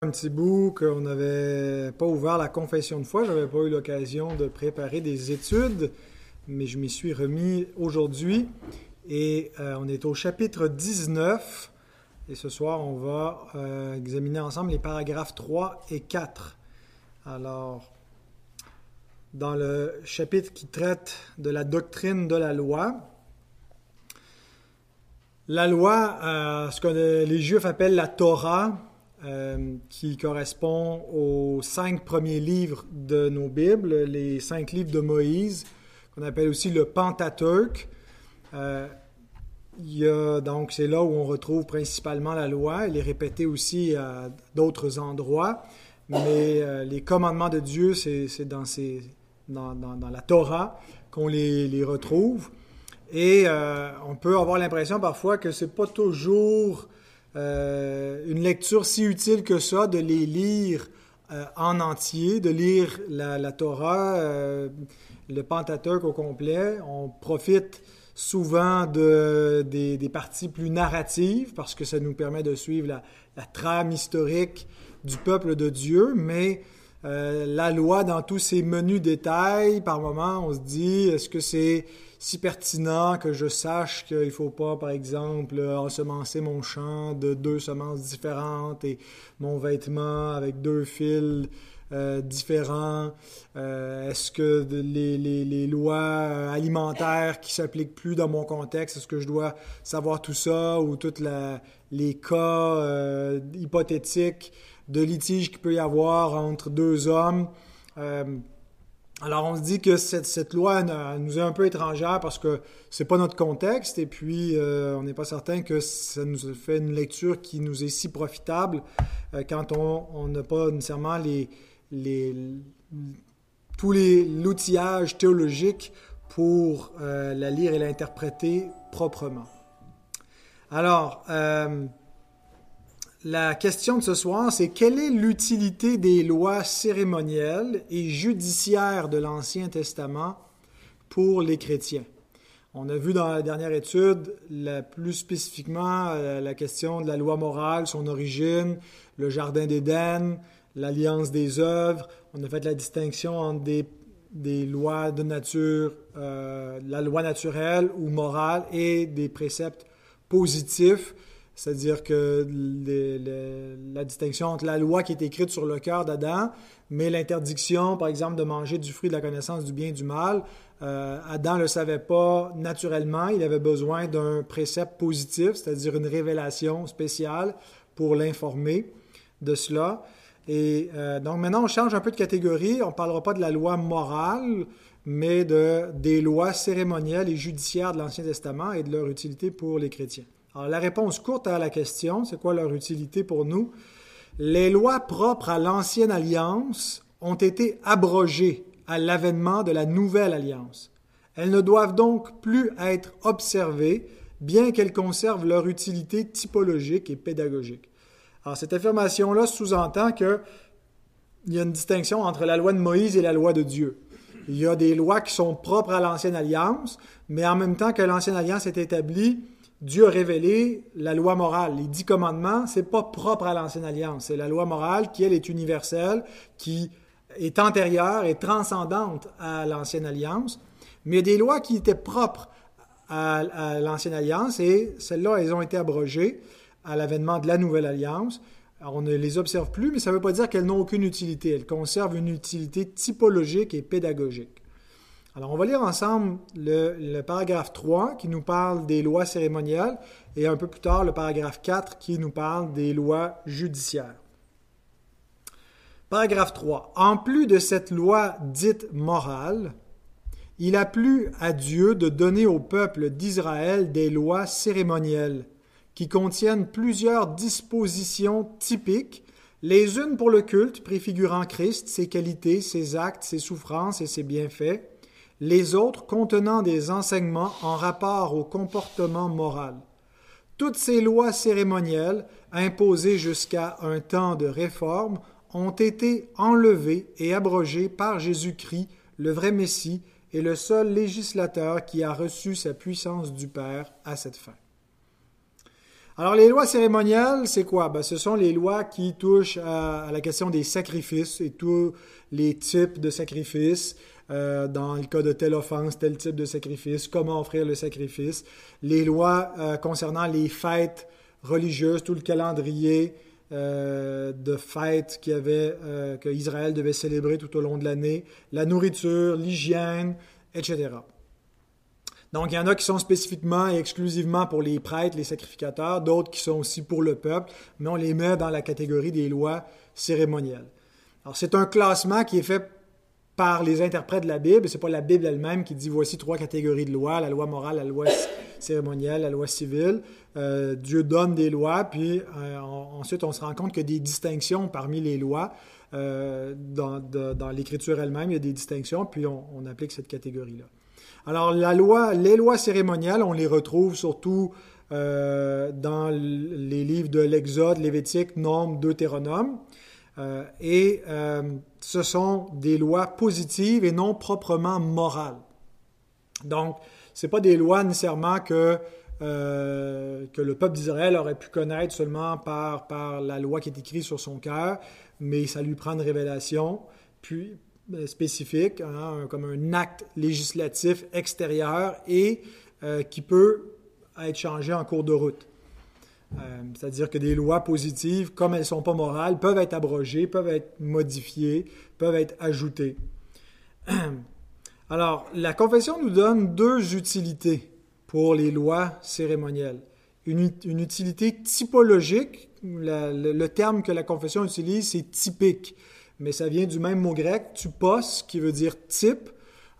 un petit bout qu'on n'avait pas ouvert la confession de foi. Je n'avais pas eu l'occasion de préparer des études, mais je m'y suis remis aujourd'hui. Et euh, on est au chapitre 19. Et ce soir, on va euh, examiner ensemble les paragraphes 3 et 4. Alors, dans le chapitre qui traite de la doctrine de la loi, la loi, euh, ce que les Juifs appellent la Torah, euh, qui correspond aux cinq premiers livres de nos Bibles, les cinq livres de Moïse, qu'on appelle aussi le Pentateuque. Euh, y a, donc, c'est là où on retrouve principalement la loi. Elle est répétée aussi à d'autres endroits, mais euh, les commandements de Dieu, c'est, dans, ces, dans, dans, la Torah qu'on les, les retrouve. Et on peut avoir l'impression parfois que c'est pas toujours euh, une lecture si utile que ça, de les lire euh, en entier, de lire la, Torah, euh, le Pentateuque au complet. On profite souvent de, des, parties plus narratives parce que ça nous permet de suivre la, la trame historique du peuple de Dieu, mais la loi dans tous ses menus détails, par moments, on se dit, est-ce que c'est si pertinent que je sache qu'il ne faut pas, par exemple, ensemencer mon champ de deux semences différentes et mon vêtement avec deux fils euh, différents? Euh, est-ce que les, lois alimentaires qui s'appliquent plus dans mon contexte, est-ce que je dois savoir tout ça ou tous les cas euh, hypothétiques de litige qu'il peut y avoir entre deux hommes? Alors on se dit que cette, loi nous est un peu étrangère parce que c'est pas notre contexte et puis euh, on n'est pas certain que ça nous fait une lecture qui nous est si profitable euh, quand on n'a pas nécessairement les, les, tous les l'outillage théologique pour euh, la lire et l'interpréter proprement. Alors, la question de ce soir, c'est quelle est l'utilité des lois cérémonielles et judiciaires de l'Ancien Testament pour les chrétiens? On a vu dans la dernière étude, plus spécifiquement, euh, la question de la loi morale, son origine, le Jardin d'Éden, l'alliance des œuvres. On a fait la distinction entre des, lois de nature, euh, la loi naturelle ou morale et des préceptes positifs c'est-à-dire que la distinction entre la loi qui est écrite sur le cœur d'Adam, mais l'interdiction, par exemple, de manger du fruit de la connaissance du bien et du mal, euh, Adam ne le savait pas naturellement, il avait besoin d'un précepte positif, c'est-à-dire une révélation spéciale pour l'informer de cela. Et euh, donc maintenant, on change un peu de catégorie, on ne parlera pas de la loi morale, mais de, des lois cérémonielles et judiciaires de l'Ancien Testament et de leur utilité pour les chrétiens. Alors, la réponse courte à la question, c'est quoi leur utilité pour nous? Les lois propres à l'ancienne alliance ont été abrogées à l'avènement de la nouvelle alliance. Elles ne doivent donc plus être observées, bien qu'elles conservent leur utilité typologique et pédagogique. Alors, cette affirmation-là sous-entend qu'il y a une distinction entre la loi de Moïse et la loi de Dieu. Il y a des lois qui sont propres à l'ancienne alliance, mais en même temps que l'ancienne alliance est établie, Dieu a révélé la loi morale. Les dix commandements, c'est pas propre à l'ancienne alliance. C'est la loi morale qui, elle, est universelle, qui est antérieure et transcendante à l'ancienne alliance. Mais des lois qui étaient propres à, l'ancienne alliance et celles-là, elles ont été abrogées à l'avènement de la nouvelle alliance. on ne les observe plus, mais ça ne veut pas dire qu'elles n'ont aucune utilité. Elles conservent une utilité typologique et pédagogique. Alors, on va lire ensemble le, paragraphe 3 qui nous parle des lois cérémonielles et un peu plus tard le paragraphe 4 qui nous parle des lois judiciaires. Paragraphe 3. En plus de cette loi dite morale, il a plu à Dieu de donner au peuple d'Israël des lois cérémonielles qui contiennent plusieurs dispositions typiques, les unes pour le culte, préfigurant Christ, ses qualités, ses actes, ses souffrances et ses bienfaits, les autres contenant des enseignements en rapport au comportement moral. Toutes ces lois cérémonielles, imposées jusqu'à un temps de réforme, ont été enlevées et abrogées par Jésus-Christ, le vrai Messie, et le seul législateur qui a reçu sa puissance du Père à cette fin. Alors, les lois cérémonielles, c'est quoi? Ben, ce sont les lois qui touchent à, la question des sacrifices et tous les types de sacrifices. Euh, dans le cas de telle offense, tel type de sacrifice, comment offrir le sacrifice. Les lois euh, concernant les fêtes religieuses, tout le calendrier euh, de fêtes qu'il Israël devait célébrer tout au long de l'année, la nourriture, l'hygiène, etc. Donc, il y en a qui sont spécifiquement et exclusivement pour les prêtres, les sacrificateurs, d'autres qui sont aussi pour le peuple, mais on les met dans la catégorie des lois cérémonielles. Alors, c'est un classement qui est fait par les interprètes de la Bible. Ce n'est pas la Bible elle-même qui dit voici trois catégories de lois, la loi morale, la loi cérémonielle, la loi civile. Euh, Dieu donne des lois, puis euh, ensuite on se rend compte a des distinctions parmi les lois. Euh, dans, l'Écriture elle-même, il y a des distinctions, puis on applique cette catégorie-là. Alors, la loi, les lois cérémoniales, on les retrouve surtout dans les livres de l'Exode, Lévitique, Nombre, Deutéronome. Euh, et euh, ce sont des lois positives et non proprement morales. Donc, ce pas des lois nécessairement que, que le peuple d'Israël aurait pu connaître seulement par, par la loi qui est écrite sur son cœur, mais ça lui prend une révélation. Puis, euh, spécifique, hein, comme un acte législatif extérieur et euh, qui peut être changé en cours de route. Euh, c'est-à-dire que des lois positives, comme elles ne sont pas morales, peuvent être abrogées, peuvent être modifiées, peuvent être ajoutées. Alors, la confession nous donne deux utilités pour les lois cérémonielles. Une, utilité typologique, le, terme que la confession utilise, c'est typique mais ça vient du même mot grec, typos, qui veut dire type.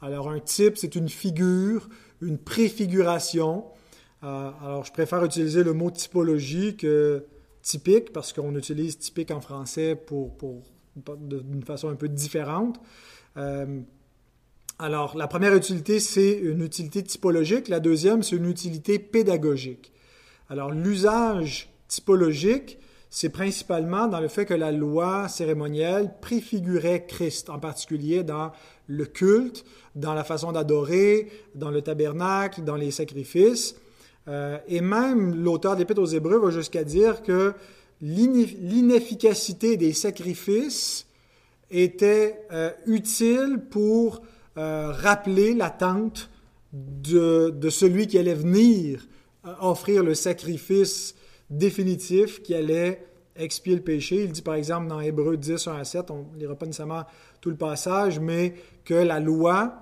Alors un type, c'est une figure, une préfiguration. Euh, alors je préfère utiliser le mot typologie que typique, parce qu'on utilise typique en français pour, pour d'une façon un peu différente. Euh, alors, la première utilité, c'est une utilité typologique. La deuxième, c'est une utilité pédagogique. Alors, l'usage typologique, c'est principalement dans le fait que la loi cérémonielle préfigurait Christ, en particulier dans le culte, dans la façon d'adorer, dans le tabernacle, dans les sacrifices. Euh, et même l'auteur d'Épître aux Hébreux va jusqu'à dire que l'inefficacité des sacrifices était euh, utile pour euh, rappeler l'attente de, de, celui qui allait venir offrir le sacrifice définitif qui allait expier le péché. Il dit par exemple dans Hébreu 10, 1 à 7, on ne lira pas nécessairement tout le passage, mais que la loi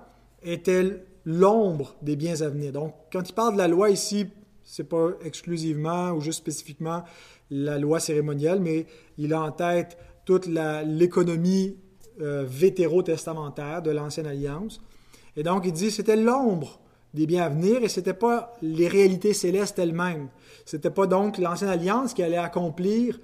était l'ombre des biens à venir. Donc, quand il parle de la loi ici, ce n'est pas exclusivement ou juste spécifiquement la loi cérémonielle, mais il a en tête toute l'économie euh, vétérotestamentaire de l'Ancienne Alliance. Et donc, il dit c'était l'ombre des biens à venir et ce n'était pas les réalités célestes elles-mêmes. Ce n'était pas donc l'Ancienne Alliance qui allait accomplir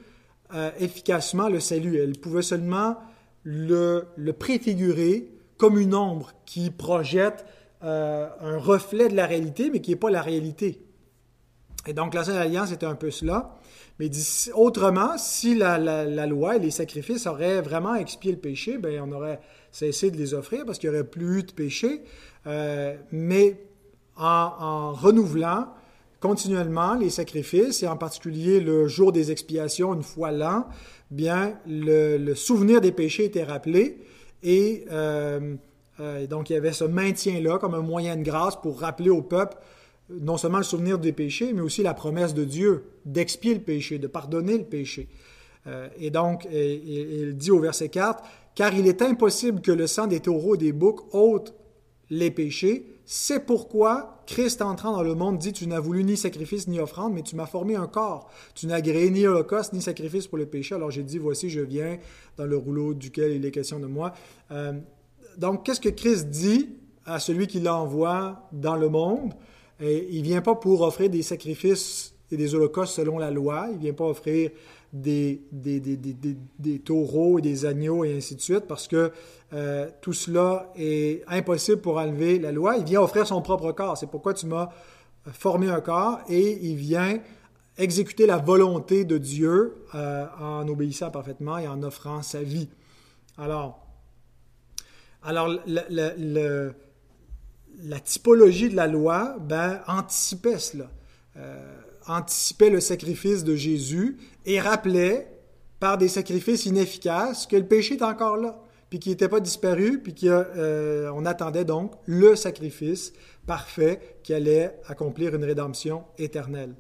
euh, efficacement le salut. Elle pouvait seulement le, préfigurer comme une ombre qui projette euh, un reflet de la réalité, mais qui n'est pas la réalité. Et donc l'Ancienne Alliance était un peu cela. Mais autrement, si la, loi et les sacrifices auraient vraiment expié le péché, ben, on aurait cessé de les offrir parce qu'il n'y aurait plus eu de péché. Euh, mais en, renouvelant continuellement les sacrifices, et en particulier le jour des expiations, une fois l'an, bien, le, souvenir des péchés était rappelé, et euh, euh, donc il y avait ce maintien-là comme un moyen de grâce pour rappeler au peuple non seulement le souvenir des péchés, mais aussi la promesse de Dieu d'expier le péché, de pardonner le péché. Euh, et donc, il dit au verset 4, Car il est impossible que le sang des taureaux et des boucs ôte les péchés, c'est pourquoi Christ entrant dans le monde dit, tu n'as voulu ni sacrifice ni offrande, mais tu m'as formé un corps. Tu n'as agréé ni holocauste ni sacrifice pour le péché. Alors j'ai dit, voici, je viens dans le rouleau duquel il est question de moi. Euh, donc, qu'est-ce que Christ dit à celui qui l'envoie dans le monde? Et il ne vient pas pour offrir des sacrifices et des holocaustes selon la loi. Il ne vient pas offrir des, taureaux et des agneaux et ainsi de suite, parce que euh, tout cela est impossible pour enlever la loi. Il vient offrir son propre corps. C'est pourquoi tu m'as formé un corps et il vient exécuter la volonté de Dieu euh, en obéissant parfaitement et en offrant sa vie. Alors, alors le, la typologie de la loi ben, anticipait cela. Euh, anticipait le sacrifice de Jésus et rappelait par des sacrifices inefficaces que le péché est encore là, puis qu'il n'était pas disparu, puis qu'on euh, attendait donc le sacrifice parfait qui allait accomplir une rédemption éternelle.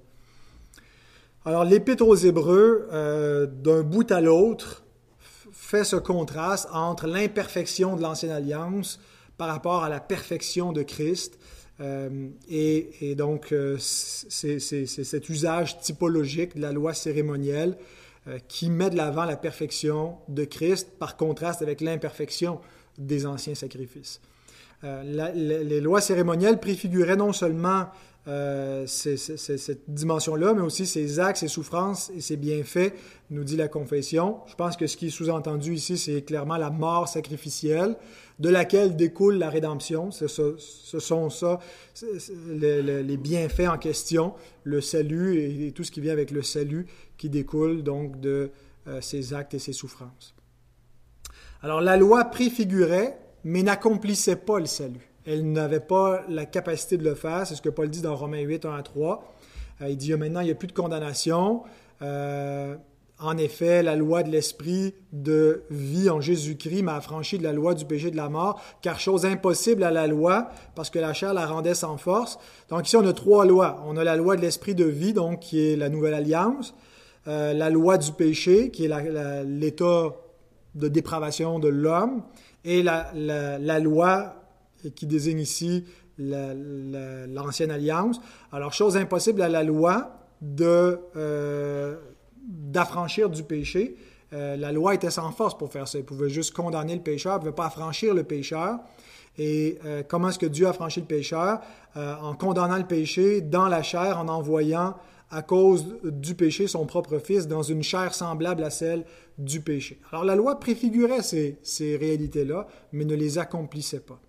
Alors l'Épître aux Hébreux, euh, d'un bout à l'autre, fait ce contraste entre l'imperfection de l'Ancienne Alliance par rapport à la perfection de Christ. Euh, et, donc, euh, c'est cet usage typologique de la loi cérémonielle qui met de l'avant la perfection de Christ par contraste avec l'imperfection des anciens sacrifices. Les lois cérémonielles préfiguraient non seulement euh, cette dimension-là, mais aussi ses actes, ses souffrances et ses bienfaits, nous dit la confession. Je pense que ce qui est sous-entendu ici, c'est clairement la mort sacrificielle, de laquelle découle la rédemption. Ce, sont ça, les, bienfaits en question, le salut et, tout ce qui vient avec le salut qui découle donc de euh, ses actes et ses souffrances. Alors la loi préfigurait, mais n'accomplissait pas le salut. Elle n'avait pas la capacité de le faire. C'est ce que Paul dit dans Romains 8, 1 à 3. Euh, il dit maintenant, il n'y a plus de condamnation. Euh, en effet, la loi de l'esprit de vie en Jésus-Christ m'a affranchi de la loi du péché de la mort, car chose impossible à la loi, parce que la chair la rendait sans force. Donc ici, on a trois lois. On a la loi de l'esprit de vie, donc qui est la nouvelle alliance, euh, la loi du péché, qui est l'état de dépravation de l'homme, et la, la loi qui désigne ici l'ancienne alliance. Alors, chose impossible à la loi de, euh, d'affranchir du péché. Euh, la loi était sans force pour faire ça. Elle pouvait juste condamner le pécheur, elle ne pouvait pas affranchir le pécheur. Et euh, comment est-ce que Dieu a franchi le pécheur? En condamnant le péché dans la chair, en envoyant à cause du péché son propre fils dans une chair semblable à celle du péché. Alors la loi préfigurait ces, ces réalités-là, mais ne les accomplissait pas.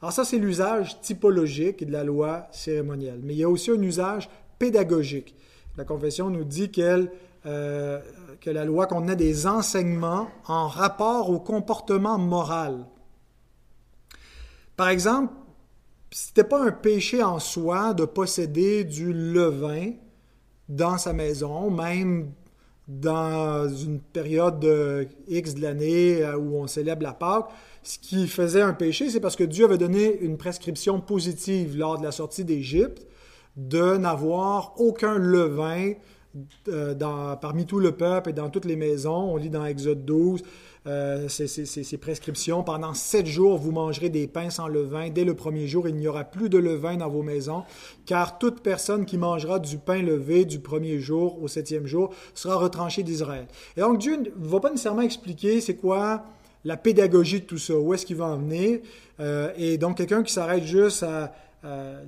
Alors ça, c'est l'usage typologique de la loi cérémonielle. Mais il y a aussi un usage pédagogique. La confession nous dit euh, que la loi contenait des enseignements en rapport au comportement moral. Par exemple, ce n'était pas un péché en soi de posséder du levain dans sa maison, même dans une période de X de l'année euh, où on célèbre la Pâque ce qui faisait un péché, c'est parce que Dieu avait donné une prescription positive lors de la sortie d'Égypte de n'avoir aucun levain euh, parmi tout le peuple et dans toutes les maisons. On lit dans Exode 12 euh, ces, prescriptions. Pendant sept jours, vous mangerez des pains sans levain. Dès le premier jour, il n'y aura plus de levain dans vos maisons, car toute personne qui mangera du pain levé du premier jour au septième jour sera retranchée d'Israël. Et donc Dieu ne va pas nécessairement expliquer c'est quoi la pédagogie de tout ça, où est-ce qu'il va en venir. Euh, et donc, quelqu'un qui s'arrête juste à,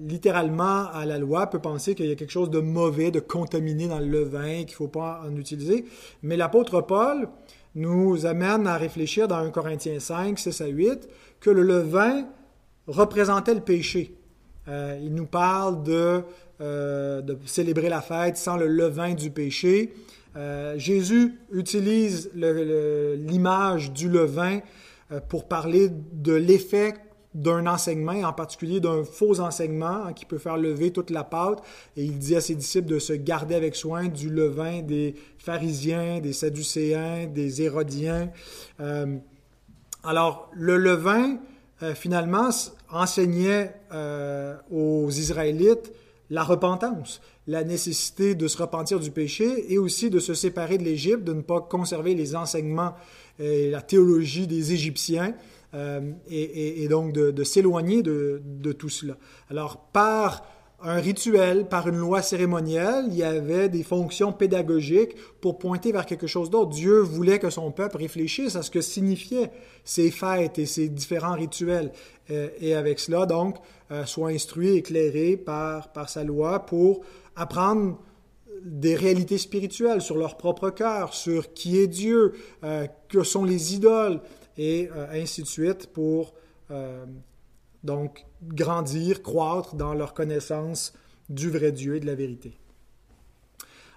littéralement à la loi peut penser qu'il y a quelque chose de mauvais, de contaminé dans le levain, qu'il ne faut pas en utiliser. Mais l'apôtre Paul nous amène à réfléchir dans 1 Corinthiens 5, 6 à 8, que le levain représentait le péché. Euh, il nous parle de, euh, de, célébrer la fête sans le levain du péché. Euh, Jésus utilise l'image du levain pour parler de l'effet d'un enseignement, en particulier d'un faux enseignement hein, qui peut faire lever toute la pâte. Et il dit à ses disciples de se garder avec soin du levain des pharisiens, des sadducéens, des hérodiens. Euh, alors, le levain, finalement, enseignait aux Israélites la repentance la nécessité de se repentir du péché et aussi de se séparer de l'Égypte, de ne pas conserver les enseignements et la théologie des Égyptiens, euh, et, donc de, s'éloigner de, tout cela. Alors, par un rituel, par une loi cérémonielle, il y avait des fonctions pédagogiques pour pointer vers quelque chose d'autre. Dieu voulait que son peuple réfléchisse à ce que signifiaient ces fêtes et ces différents rituels. Euh, et avec cela, donc, euh, soit instruit, éclairé par, sa loi pour apprendre des réalités spirituelles sur leur propre cœur, sur qui est Dieu, que sont les idoles, et euh, ainsi de suite pour euh, donc grandir, croître dans leur connaissance du vrai Dieu et de la vérité.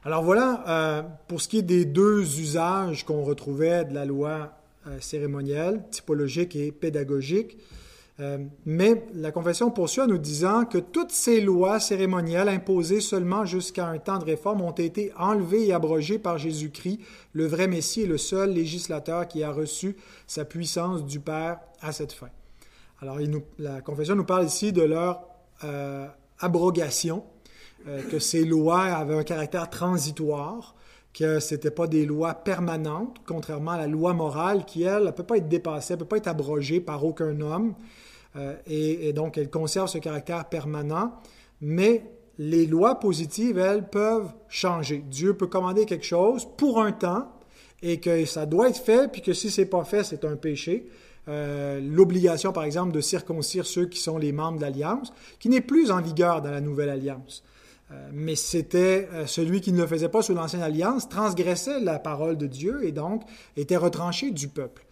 Alors voilà, pour ce qui est des deux usages qu'on retrouvait de la loi cérémonielle, typologique et pédagogique, Euh, mais la confession poursuit en nous disant que toutes ces lois cérémonielles imposées seulement jusqu'à un temps de réforme ont été enlevées et abrogées par Jésus-Christ, le vrai Messie et le seul législateur qui a reçu sa puissance du Père à cette fin. Alors, la confession nous parle ici de leur euh, abrogation, euh, que ces lois avaient un caractère transitoire, que ce n'étaient pas des lois permanentes, contrairement à la loi morale qui, elle, ne peut pas être dépassée, ne peut pas être abrogée par aucun homme. Euh, et, donc, elle conserve ce caractère permanent, mais les lois positives, elles, peuvent changer. Dieu peut commander quelque chose pour un temps et que ça doit être fait, puis que si c'est pas fait, c'est un péché. Euh, l'obligation, par exemple, de circoncire ceux qui sont les membres de l'Alliance, qui n'est plus en vigueur dans la Nouvelle Alliance. Euh, mais c'était celui qui ne le faisait pas sous l'Ancienne Alliance, transgressait la parole de Dieu et donc était retranché du peuple.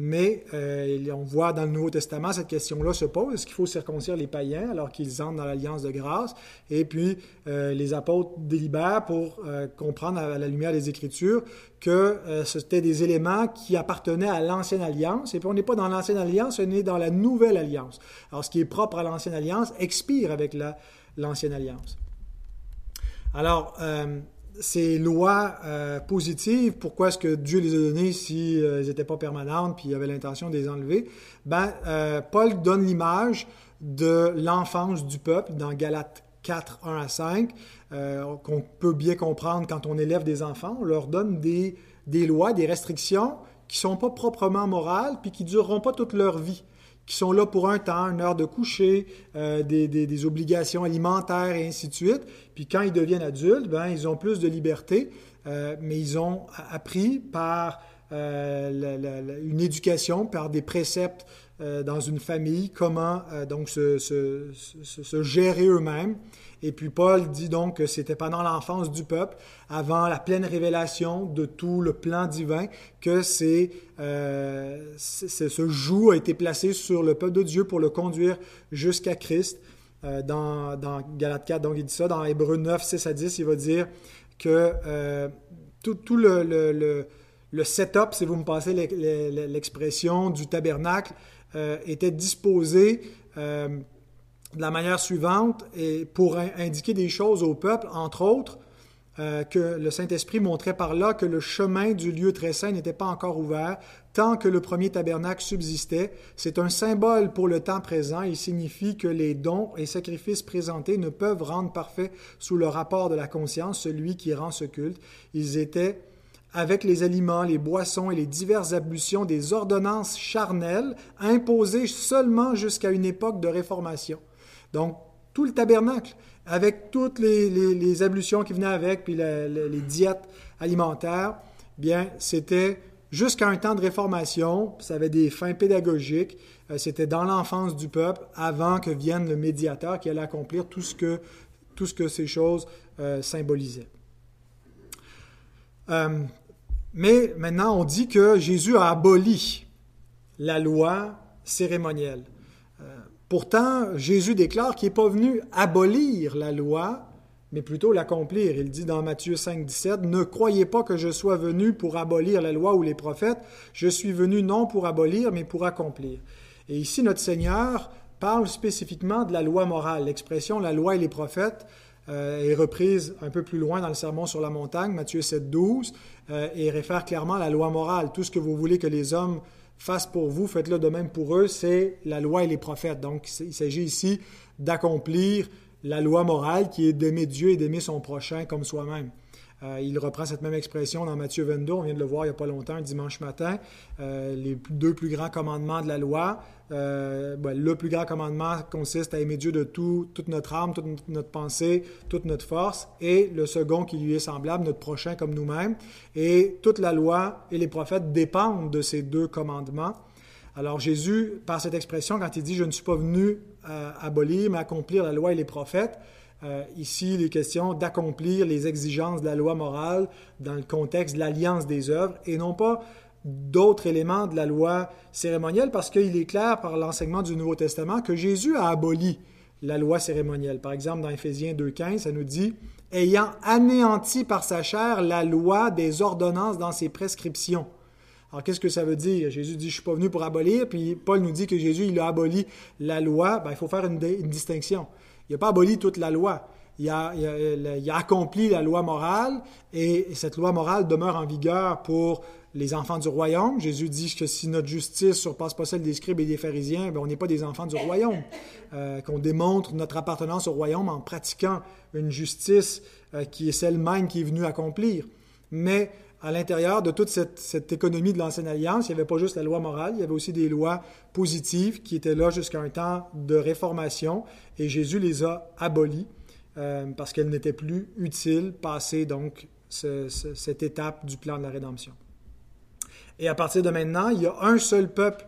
Mais euh, on voit dans le Nouveau Testament, cette question-là se pose. Est-ce qu'il faut circoncire les païens alors qu'ils entrent dans l'alliance de grâce? Et puis, euh, les apôtres délibèrent pour euh, comprendre à la lumière des Écritures que c'était des éléments qui appartenaient à l'ancienne alliance. Et puis, on n'est pas dans l'ancienne alliance, on est dans la nouvelle alliance. Alors, ce qui est propre à l'ancienne alliance expire avec l'ancienne alliance. Alors, ces lois euh, positives, pourquoi est-ce que Dieu les a données si euh, elles n'étaient pas permanentes puis il avait l'intention de les enlever? Ben, euh, Paul donne l'image de l'enfance du peuple dans Galates 4, 1 à 5, qu'on peut bien comprendre quand on élève des enfants. On leur donne des, lois, des restrictions qui ne sont pas proprement morales puis qui ne dureront pas toute leur vie qui sont là pour un temps, une heure de coucher, euh, des, obligations alimentaires et ainsi de suite. Puis quand ils deviennent adultes, ben, ils ont plus de liberté, euh, mais ils ont appris par euh, une éducation, par des préceptes dans une famille, comment donc se, se gérer eux-mêmes. Et puis Paul dit donc que c'était pendant l'enfance du peuple, avant la pleine révélation de tout le plan divin, que c'est, euh, ce joug a été placé sur le peuple de Dieu pour le conduire jusqu'à Christ. Euh, dans, Galates 4, donc il dit ça. Dans Hébreu 9, 6 à 10, il va dire que euh, tout, tout le, le, le, setup, si vous me passez l'expression, du tabernacle était disposé de la manière suivante pour indiquer des choses au peuple, entre autres, euh, que le Saint-Esprit montrait par là que le chemin du lieu très saint n'était pas encore ouvert tant que le premier tabernacle subsistait. C'est un symbole pour le temps présent. Il signifie que les dons et sacrifices présentés ne peuvent rendre parfait sous le rapport de la conscience celui qui rend ce culte. Ils étaient avec les aliments, les boissons et les diverses ablutions des ordonnances charnelles imposées seulement jusqu'à une époque de réformation. Donc, tout le tabernacle, avec toutes les, ablutions qui venaient avec, puis les diètes alimentaires, bien, c'était jusqu'à un temps de réformation, ça avait des fins pédagogiques, euh, c'était dans l'enfance du peuple, avant que vienne le médiateur qui allait accomplir tout ce que, ces choses euh, symbolisaient. Euh, mais maintenant, on dit que Jésus a aboli la loi cérémonielle. Pourtant, Jésus déclare qu'il n'est pas venu abolir la loi, mais plutôt l'accomplir. Il dit dans Matthieu 5, 17, Ne croyez pas que je sois venu pour abolir la loi ou les prophètes, je suis venu non pour abolir, mais pour accomplir. Et ici, notre Seigneur parle spécifiquement de la loi morale. L'expression la loi et les prophètes euh, est reprise un peu plus loin dans le Sermon sur la montagne, Matthieu 7, 12, euh, et réfère clairement à la loi morale. Tout ce que vous voulez que les hommes fasse pour vous, faites-le de même pour eux, c'est la loi et les prophètes. Donc, il s'agit ici d'accomplir la loi morale qui est d'aimer Dieu et d'aimer son prochain comme soi-même. Euh, il reprend cette même expression dans Matthieu 22, on vient de le voir il n'y a pas longtemps, dimanche matin. Euh, les deux plus grands commandements de la loi. Euh, ben, le plus grand commandement consiste à aimer Dieu de tout, toute notre âme, toute notre pensée, toute notre force. Et le second qui lui est semblable, notre prochain comme nous-mêmes. Et toute la loi et les prophètes dépendent de ces deux commandements. Alors Jésus, par cette expression, quand il dit ⁇ Je ne suis pas venu abolir, mais accomplir la loi et les prophètes ⁇ euh, ici, il est question d'accomplir les exigences de la loi morale dans le contexte de l'alliance des œuvres et non pas d'autres éléments de la loi cérémonielle parce qu'il est clair par l'enseignement du Nouveau Testament que Jésus a aboli la loi cérémonielle. Par exemple, dans Éphésiens 2.15, ça nous dit ayant anéanti par sa chair la loi des ordonnances dans ses prescriptions, Alors, qu'est-ce que ça veut dire? Jésus dit, je suis pas venu pour abolir, puis Paul nous dit que Jésus, il a aboli la loi. Ben, il faut faire une, distinction. Il n'a pas aboli toute la loi. Il a, accompli la loi morale, et cette loi morale demeure en vigueur pour les enfants du royaume. Jésus dit que si notre justice surpasse pas celle des scribes et des pharisiens, ben, on n'est pas des enfants du royaume. Euh, qu'on démontre notre appartenance au royaume en pratiquant une justice euh, qui est celle même qui est venue accomplir. Mais à l'intérieur de toute cette, économie de l'ancienne alliance, il n'y avait pas juste la loi morale, il y avait aussi des lois positives qui étaient là jusqu'à un temps de réformation, et Jésus les a abolies euh, parce qu'elles n'étaient plus utiles, passer donc cette étape du plan de la rédemption. Et à partir de maintenant, il y a un seul peuple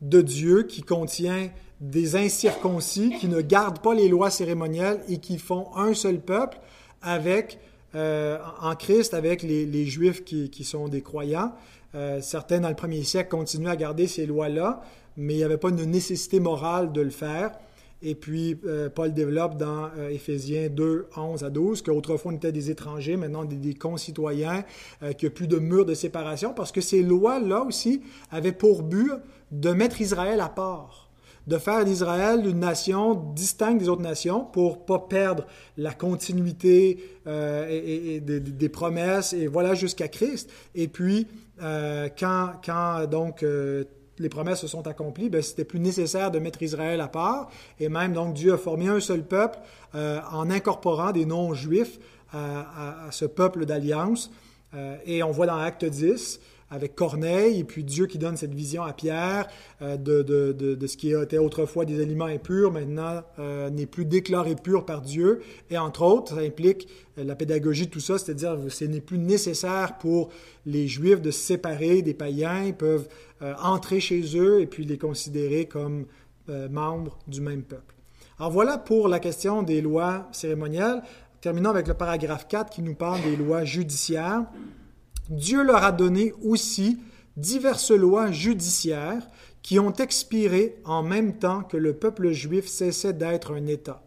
de Dieu qui contient des incirconcis, qui ne gardent pas les lois cérémonielles et qui font un seul peuple avec euh, en Christ avec les, Juifs qui, sont des croyants. Euh, certains, dans le premier siècle, continuaient à garder ces lois-là, mais il n'y avait pas une nécessité morale de le faire. Et puis, euh, Paul développe dans Éphésiens 2, 11 à 12 qu'autrefois on était des étrangers, maintenant des, des concitoyens, qu'il n'y a plus de mur de séparation, parce que ces lois-là aussi avaient pour but de mettre Israël à part de faire d'Israël une nation distincte des autres nations pour pas perdre la continuité euh, des, promesses et voilà jusqu'à Christ. Et puis euh, quand, quand donc euh, les promesses se sont accomplies, ben, c'était plus nécessaire de mettre Israël à part. Et même, donc, Dieu a formé un seul peuple en incorporant des non-juifs à, à, ce peuple d'alliance. et on voit dans Acte 10 avec Corneille, et puis Dieu qui donne cette vision à Pierre euh, de, de, de, ce qui était autrefois des aliments impurs, maintenant euh, n'est plus déclaré pur par Dieu. Et entre autres, ça implique euh, la pédagogie de tout ça, c'est-à-dire que ce n'est plus nécessaire pour les Juifs de se séparer des païens, ils peuvent entrer chez eux et puis les considérer comme membres du même peuple. Alors voilà pour la question des lois cérémonielles. Terminons avec le paragraphe 4 qui nous parle des lois judiciaires. Dieu leur a donné aussi diverses lois judiciaires qui ont expiré en même temps que le peuple juif cessait d'être un État.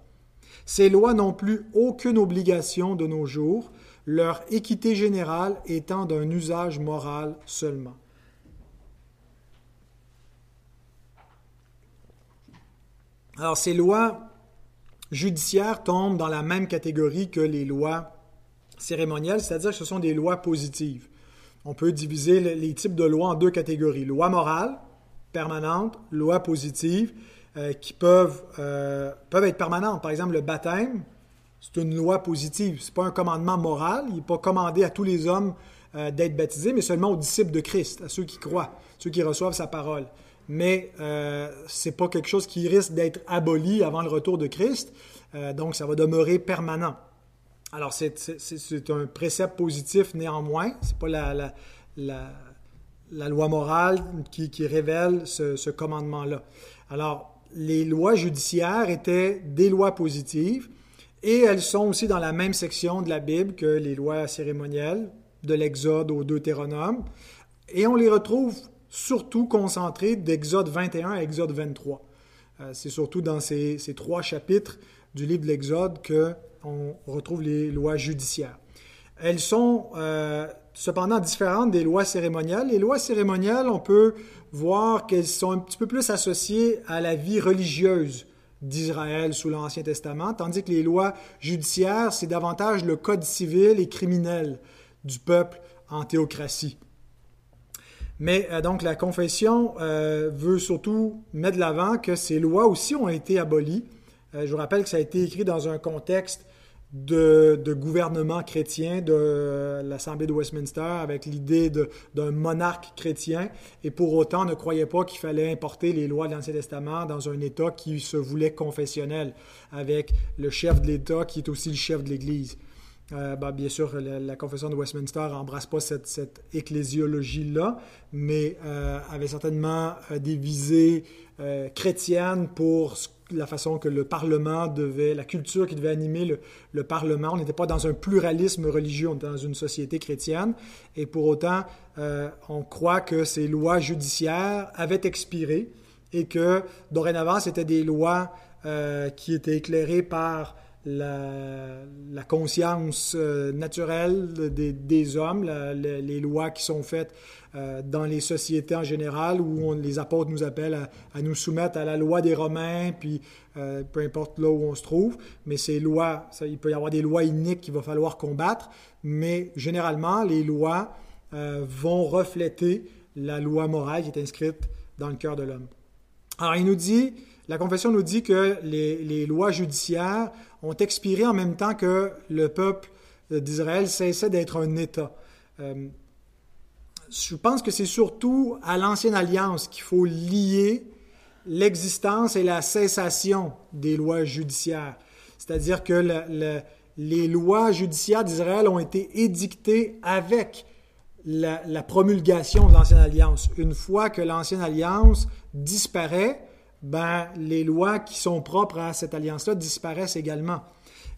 Ces lois n'ont plus aucune obligation de nos jours, leur équité générale étant d'un usage moral seulement. Alors ces lois judiciaires tombent dans la même catégorie que les lois cérémonielles, c'est-à-dire que ce sont des lois positives on peut diviser les types de lois en deux catégories. Loi morale, permanente, loi positive, euh, qui peuvent, euh, peuvent être permanentes. Par exemple, le baptême, c'est une loi positive. Ce n'est pas un commandement moral. Il n'est pas commandé à tous les hommes euh, d'être baptisés, mais seulement aux disciples de Christ, à ceux qui croient, ceux qui reçoivent sa parole. Mais ce n'est pas quelque chose qui risque d'être aboli avant le retour de Christ. donc, ça va demeurer permanent. Alors, c'est un précepte positif néanmoins. Ce n'est pas la, la, loi morale qui, révèle ce, commandement-là. Alors, les lois judiciaires étaient des lois positives et elles sont aussi dans la même section de la Bible que les lois cérémonielles, de l'Exode au Deutéronome. Et on les retrouve surtout concentrées d'Exode 21 à Exode 23. Euh, c'est surtout dans ces, ces, trois chapitres du livre de l'Exode que on retrouve les lois judiciaires. Elles sont euh, cependant différentes des lois cérémoniales. Les lois cérémoniales, on peut voir qu'elles sont un petit peu plus associées à la vie religieuse d'Israël sous l'Ancien Testament, tandis que les lois judiciaires, c'est davantage le code civil et criminel du peuple en théocratie. Mais euh, donc la confession euh, veut surtout mettre de l'avant que ces lois aussi ont été abolies. je vous rappelle que ça a été écrit dans un contexte de, gouvernement chrétien de l'Assemblée de Westminster avec l'idée d'un monarque chrétien et pour autant ne croyait pas qu'il fallait importer les lois de l'Ancien Testament dans un État qui se voulait confessionnel avec le chef de l'État qui est aussi le chef de l'Église. Euh, ben, bien sûr, la, confession de Westminster n'embrasse pas cette, ecclésiologie-là, mais euh, avait certainement euh, des visées chrétiennes pour la façon que le Parlement devait, la culture qui devait animer le, Parlement. On n'était pas dans un pluralisme religieux, on était dans une société chrétienne. Et pour autant, euh, on croit que ces lois judiciaires avaient expiré et que dorénavant, c'était des lois euh, qui étaient éclairées par la, conscience euh, naturelle des, hommes, les lois qui sont faites euh, dans les sociétés en général, où les apôtres nous appellent à, nous soumettre à la loi des Romains, puis euh, peu importe là où on se trouve, mais ces lois, il peut y avoir des lois iniques qu'il va falloir combattre, mais généralement, les lois vont refléter la loi morale qui est inscrite dans le cœur de l'homme. Alors, il nous dit, la confession nous dit que les, lois judiciaires ont expiré en même temps que le peuple d'Israël cessait d'être un État. Euh, je pense que c'est surtout à l'ancienne alliance qu'il faut lier l'existence et la cessation des lois judiciaires. C'est-à-dire que les lois judiciaires d'Israël ont été édictées avec la, promulgation de l'ancienne alliance. Une fois que l'ancienne alliance disparaît, ben, les lois qui sont propres à cette alliance-là disparaissent également.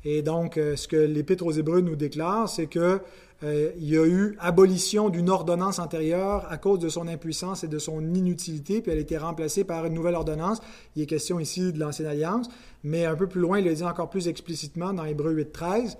Et donc, euh, ce que l'Épître aux Hébreux nous déclare, c'est qu'il euh, y a eu abolition d'une ordonnance antérieure à cause de son impuissance et de son inutilité, puis elle a été remplacée par une nouvelle ordonnance. Il est question ici de l'ancienne alliance, mais un peu plus loin, il le dit encore plus explicitement dans Hébreux 8, 13.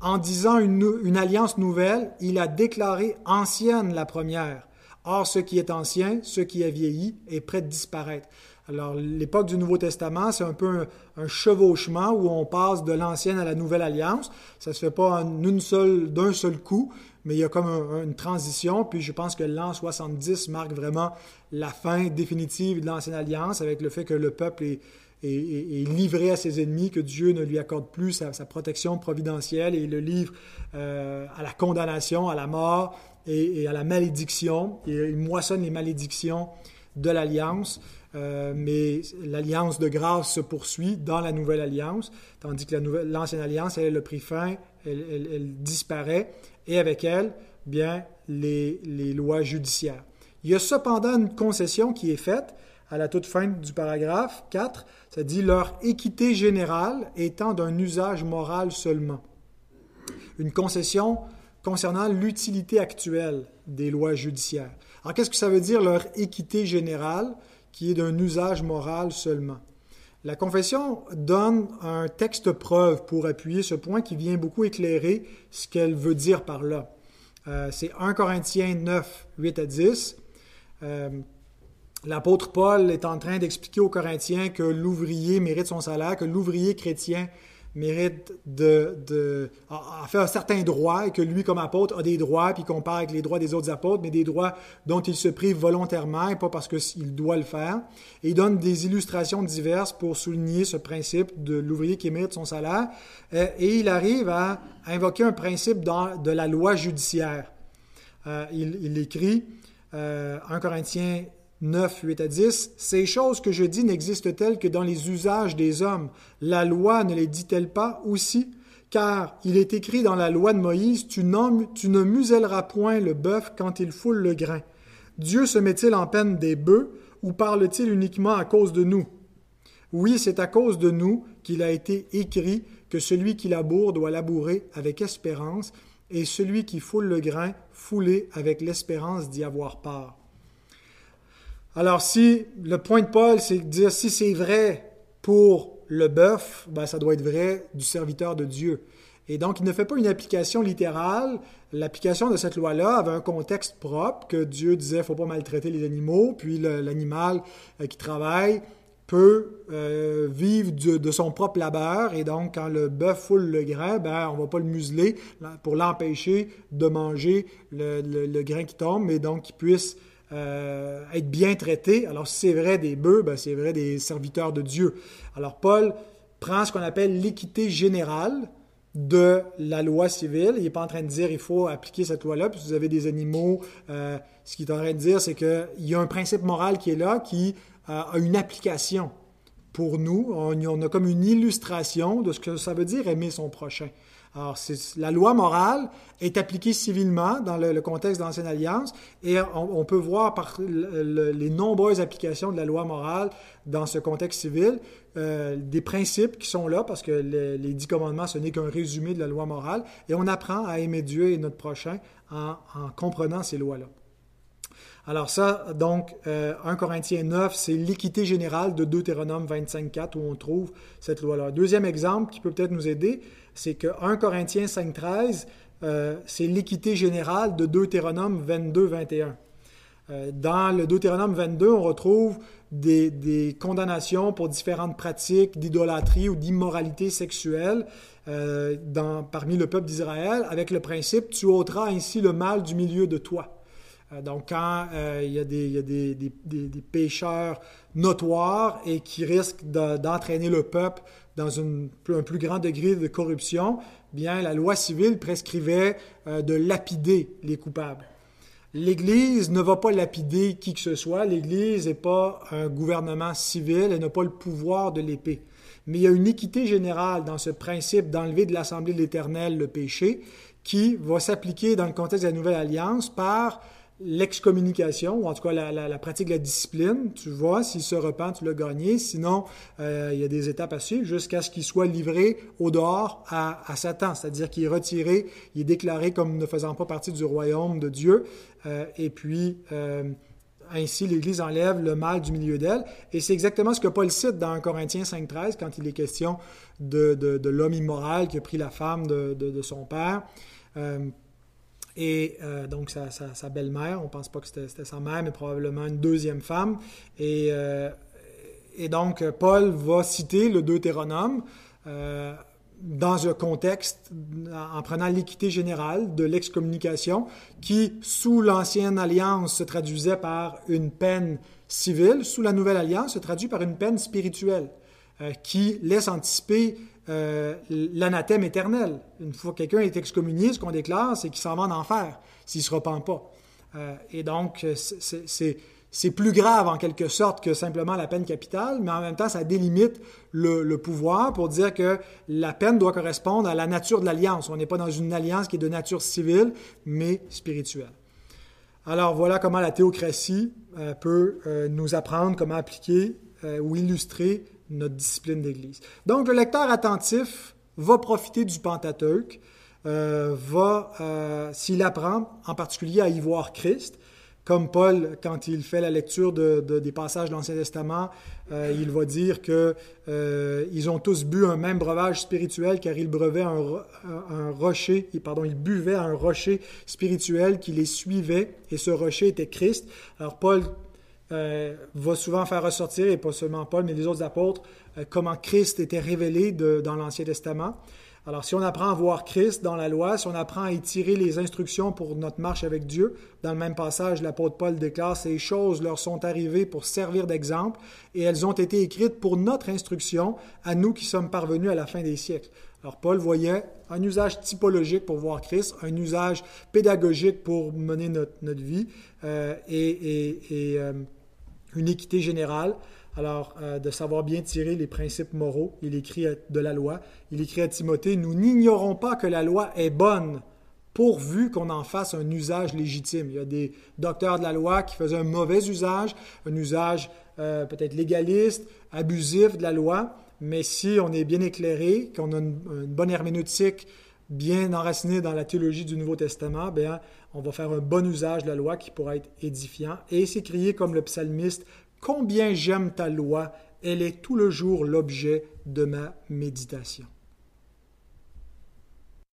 En disant une, une alliance nouvelle, il a déclaré ancienne la première. Or, ce qui est ancien, ce qui a vieilli, est prêt de disparaître. Alors, l'époque du Nouveau Testament, c'est un peu un, chevauchement où on passe de l'ancienne à la nouvelle alliance. Ça ne se fait pas d'un seul coup, mais il y a comme une transition. Puis je pense que l'an 70 marque vraiment la fin définitive de l'ancienne alliance avec le fait que le peuple est, livré à ses ennemis, que Dieu ne lui accorde plus sa, protection providentielle et le livre euh, à la condamnation, à la mort et, à la malédiction. Il moissonne les malédictions de l'alliance. Euh, mais l'alliance de grâce se poursuit dans la nouvelle alliance, tandis que l'ancienne alliance, elle, a pris fin, elle, disparaît, et avec elle, bien, les, les, lois judiciaires. Il y a cependant une concession qui est faite à la toute fin du paragraphe 4, ça dit leur équité générale étant d'un usage moral seulement. Une concession concernant l'utilité actuelle des lois judiciaires. Alors qu'est-ce que ça veut dire leur équité générale? Qui est d'un usage moral seulement. La confession donne un texte preuve pour appuyer ce point qui vient beaucoup éclairer ce qu'elle veut dire par là. Euh, c'est 1 Corinthiens 9, 8 à 10. Euh, l'apôtre Paul est en train d'expliquer aux Corinthiens que l'ouvrier mérite son salaire, que l'ouvrier chrétien mérite de, de a, fait un certain droit et que lui, comme apôtre, a des droits, puis compare avec les droits des autres apôtres, mais des droits dont il se prive volontairement et pas parce qu'il doit le faire. Et il donne des illustrations diverses pour souligner ce principe de l'ouvrier qui mérite son salaire. Euh, et il arrive à invoquer un principe de la loi judiciaire. Euh, il, écrit, euh, 1 Corinthiens 9, 8 à 10, Ces choses que je dis n'existent-elles que dans les usages des hommes. La loi ne les dit-elle pas aussi? Car il est écrit dans la loi de Moïse, tu, tu ne muselleras point le bœuf quand il foule le grain. Dieu se met-il en peine des bœufs ou parle-t-il uniquement à cause de nous? Oui, c'est à cause de nous qu'il a été écrit que celui qui laboure doit labourer avec espérance, et celui qui foule le grain, fouler avec l'espérance d'y avoir part. Alors, si le point de Paul, c'est de dire si c'est vrai pour le bœuf, ben, ça doit être vrai du serviteur de Dieu. Et donc, il ne fait pas une application littérale. L'application de cette loi-là avait un contexte propre, que Dieu disait, il ne faut pas maltraiter les animaux, puis l'animal euh, qui travaille peut euh, vivre de, son propre labeur, et donc quand le bœuf foule le grain, ben, on ne va pas le museler pour l'empêcher de manger le, le, grain qui tombe, mais donc qu'il puisse euh, être bien traité. Alors, si c'est vrai des bœufs, ben, c'est vrai des serviteurs de Dieu. Alors, Paul prend ce qu'on appelle l'équité générale de la loi civile. Il n'est pas en train de dire il faut appliquer cette loi-là, puis vous avez des animaux. Euh, ce qu'il est en train de dire, c'est qu'il y a un principe moral qui est là, qui euh, a une application pour nous. on, a comme une illustration de ce que ça veut dire aimer son prochain. Alors, la loi morale est appliquée civilement dans le, contexte de l'Ancienne Alliance et on, peut voir par les nombreuses applications de la loi morale dans ce contexte civil euh, des principes qui sont là parce que les dix commandements, ce n'est qu'un résumé de la loi morale et on apprend à aimer Dieu et notre prochain en, comprenant ces lois-là. Alors ça, donc, 1 euh, Corinthiens 9, c'est l'équité générale de Deutéronome 25.4 où on trouve cette loi-là. Deuxième exemple qui peut peut-être nous aider, c'est que 1 Corinthiens 5.13, euh, c'est l'équité générale de Deutéronome 22.21. Euh, dans le Deutéronome 22, on retrouve des, condamnations pour différentes pratiques d'idolâtrie ou d'immoralité sexuelle parmi le peuple d'Israël, avec le principe tu ôteras ainsi le mal du milieu de toi. Euh, donc, quand euh, il y a, des, pécheurs notoires et qui risquent d'entraîner le peuple dans un plus grand degré de corruption, bien, la loi civile prescrivait euh, de lapider les coupables. L'Église ne va pas lapider qui que ce soit. L'Église n'est pas un gouvernement civil, elle n'a pas le pouvoir de l'épée. Mais il y a une équité générale dans ce principe d'enlever de l'Assemblée de l'Éternel le péché qui va s'appliquer dans le contexte de la Nouvelle Alliance par l'excommunication, ou en tout cas la, pratique de la discipline. Tu vois, s'il se repent, tu l'as gagné. Sinon, euh, il y a des étapes à suivre jusqu'à ce qu'il soit livré au dehors à, Satan, c'est-à-dire qu'il est retiré, il est déclaré comme ne faisant pas partie du royaume de Dieu. Euh, et puis, euh, ainsi, l'Église enlève le mal du milieu d'elle. Et c'est exactement ce que Paul cite dans Corinthiens 5.13 quand il est question de, l'homme immoral qui a pris la femme de, son père. Et euh, donc, sa, belle-mère, on ne pense pas que c'était sa mère, mais probablement une deuxième femme. Et, euh, donc, Paul va citer le Deutéronome euh, dans un contexte, en prenant l'équité générale de l'excommunication, qui, sous l'Ancienne Alliance, se traduisait par une peine civile, sous la Nouvelle Alliance, se traduit par une peine spirituelle, qui laisse anticiper euh, l'anathème éternel. Une fois que quelqu'un est excommunié, ce qu'on déclare, c'est qu'il s'en va en enfer s'il ne se repent pas. Euh, et donc, c'est plus grave en quelque sorte que simplement la peine capitale, mais en même temps, ça délimite le, pouvoir pour dire que la peine doit correspondre à la nature de l'alliance. On n'est pas dans une alliance qui est de nature civile, mais spirituelle. Alors voilà comment la théocratie euh, peut nous apprendre comment appliquer ou illustrer notre discipline d'Église. Donc, le lecteur attentif va profiter du Pentateuque, euh, va, euh, s'il apprend en particulier à y voir Christ, comme Paul, quand il fait la lecture de, des passages de l'Ancien Testament, euh, il va dire que ils ont tous bu un même breuvage spirituel, car ils buvaient un, un, rocher, pardon, ils buvaient un rocher spirituel qui les suivait, et ce rocher était Christ. Alors Paul euh, va souvent faire ressortir, et pas seulement Paul, mais les autres apôtres, euh, comment Christ était révélé dans l'Ancien Testament. Alors, si on apprend à voir Christ dans la loi, si on apprend à y tirer les instructions pour notre marche avec Dieu, dans le même passage, l'apôtre Paul déclare Ces choses leur sont arrivées pour servir d'exemple, et elles ont été écrites pour notre instruction, à nous qui sommes parvenus à la fin des siècles. Alors, Paul voyait un usage typologique pour voir Christ, un usage pédagogique pour mener notre, vie, euh, et, une équité générale. Alors, euh, de savoir bien tirer les principes moraux, il écrit de la loi. Il écrit à Timothée, nous n'ignorons pas que la loi est bonne pourvu qu'on en fasse un usage légitime. Il y a des docteurs de la loi qui faisaient un mauvais usage, un usage euh, peut-être légaliste, abusif de la loi, mais si on est bien éclairé, qu'on a une, bonne herméneutique bien enracinée dans la théologie du Nouveau Testament, bien, on va faire un bon usage de la loi qui pourra être édifiant et s'écrier comme le psalmiste Combien j'aime ta loi, elle est tout le jour l'objet de ma méditation.